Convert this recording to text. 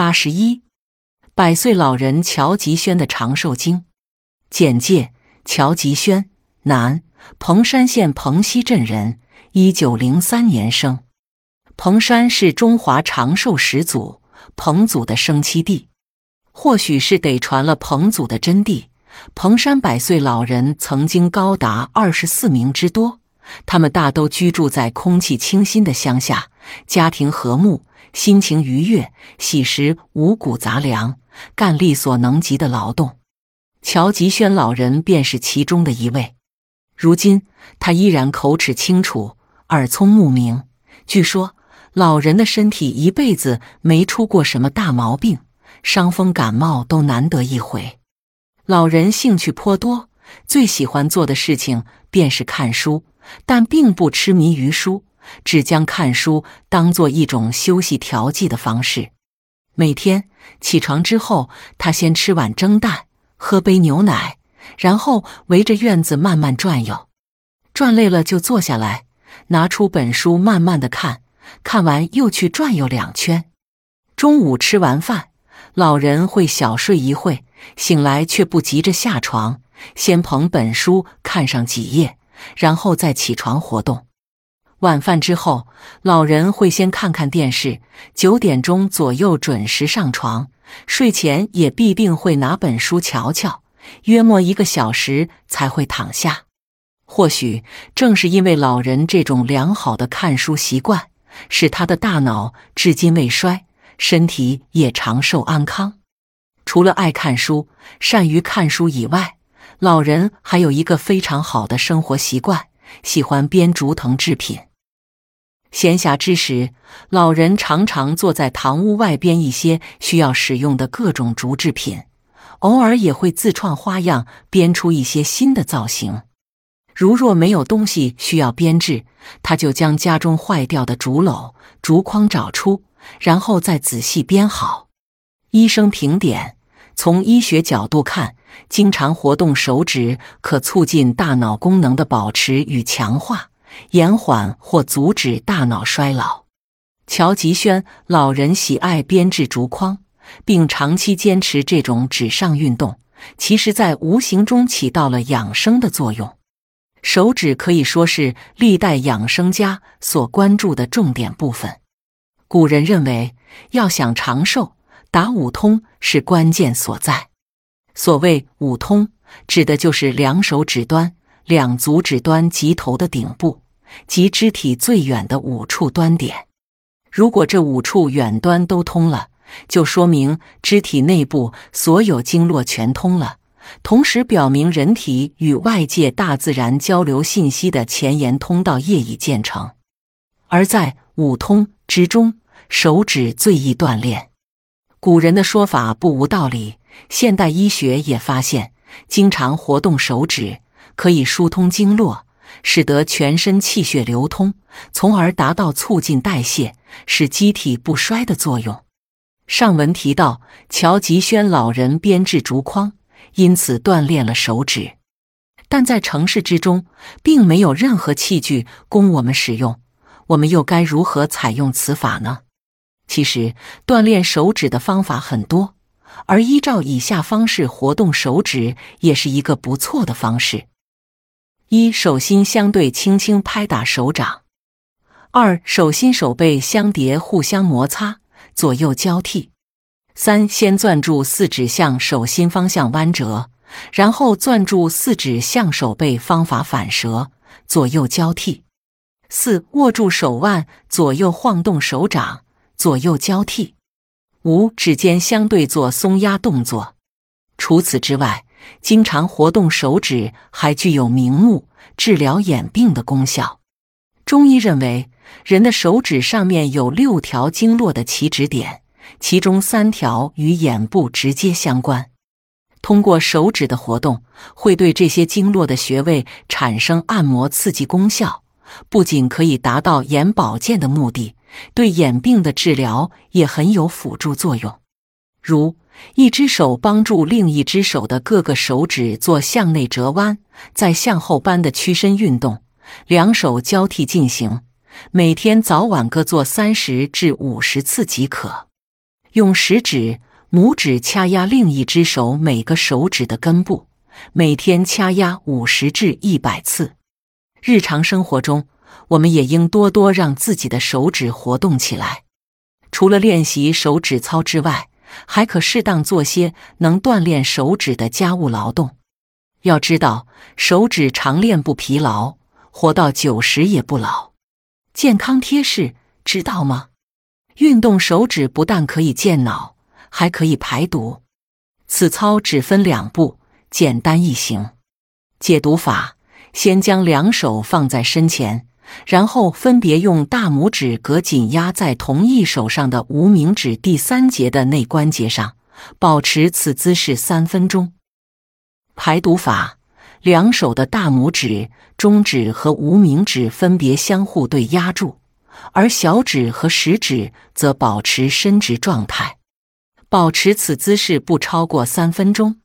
八十一，百岁老人乔吉轩的长寿经简介：乔吉轩，男，彭山县彭溪镇人，一九零三年生。彭山是中华长寿始祖彭祖的生栖地，或许是得传了彭祖的真谛。彭山百岁老人曾经高达二十四名之多，他们大都居住在空气清新的乡下，家庭和睦，心情愉悦，喜食五谷杂粮，干力所能及的劳动。乔吉轩老人便是其中的一位。如今他依然口齿清楚，耳聪目明。据说。老人的身体一辈子没出过什么大毛病，伤风感冒都难得一回。老人兴趣颇多，最喜欢做的事情便是看书，但并不痴迷于书，只将看书当做一种休息调剂的方式。每天起床之后，他先吃碗蒸蛋，喝杯牛奶，然后围着院子慢慢转悠，转累了就坐下来，拿出本书慢慢的看。看完又去转悠两圈，中午吃完饭，老人会小睡一会，醒来却不急着下床，先捧本书看上几页，然后再起床活动。晚饭之后，老人会先看看电视，九点钟左右准时上床，睡前也必定会拿本书瞧瞧，约莫一个小时才会躺下。或许正是因为老人这种良好的看书习惯。使他的大脑至今未衰，身体也长寿安康。除了爱看书、善于看书以外，老人还有一个非常好的生活习惯，喜欢编竹藤制品。闲暇之时，老人常常坐在堂屋外编一些需要使用的各种竹制品，偶尔也会自创花样，编出一些新的造型。如若没有东西需要编制，他就将家中坏掉的竹篓、竹筐找出，然后再仔细编好。医生评点：从医学角度看，经常活动手指可促进大脑功能的保持与强化，延缓或阻止大脑衰老。乔吉轩老人喜爱编制竹筐，并长期坚持这种纸上运动，其实在无形中起到了养生的作用。手指可以说是历代养生家所关注的重点部分。古人认为，要想长寿，打五通是关键所在。所谓五通，指的就是两手指端、两足指端及头的顶部，即肢体最远的五处端点。如果这五处远端都通了，就说明肢体内部所有经络全通了。同时表明人体与外界大自然交流信息的前沿通道业已建成，而在五通之中，手指最易锻炼。古人的说法不无道理，现代医学也发现，经常活动手指可以疏通经络，使得全身气血流通，从而达到促进代谢、使机体不衰的作用。上文提到，乔吉轩老人编制竹筐。因此锻炼了手指，但在城市之中，并没有任何器具供我们使用。我们又该如何采用此法呢？其实，锻炼手指的方法很多，而依照以下方式活动手指，也是一个不错的方式：一、手心相对轻轻拍打手掌；二、手心手背相叠，互相摩擦，左右交替。三，先攥住四指向手心方向弯折，然后攥住四指向手背方法反折，左右交替。四，握住手腕，左右晃动手掌，左右交替。五，指尖相对做松压动作。除此之外，经常活动手指还具有明目、治疗眼病的功效。中医认为，人的手指上面有六条经络的起止点。其中三条与眼部直接相关，通过手指的活动，会对这些经络的穴位产生按摩刺激功效，不仅可以达到眼保健的目的，对眼病的治疗也很有辅助作用。如一只手帮助另一只手的各个手指做向内折弯、再向后扳的屈伸运动，两手交替进行，每天早晚各做三十至五十次即可。用食指、拇指掐压另一只手每个手指的根部，每天掐压五十至一百次。日常生活中，我们也应多多让自己的手指活动起来。除了练习手指操之外，还可适当做些能锻炼手指的家务劳动。要知道，手指常练不疲劳，活到九十也不老。健康贴士，知道吗？运动手指不但可以健脑，还可以排毒。此操只分两步，简单易行。解毒法：先将两手放在身前，然后分别用大拇指隔紧压在同一手上的无名指第三节的内关节上，保持此姿势三分钟。排毒法：两手的大拇指、中指和无名指分别相互对压住，而小指和食指则保持伸直状态，保持此姿势不超过三分钟。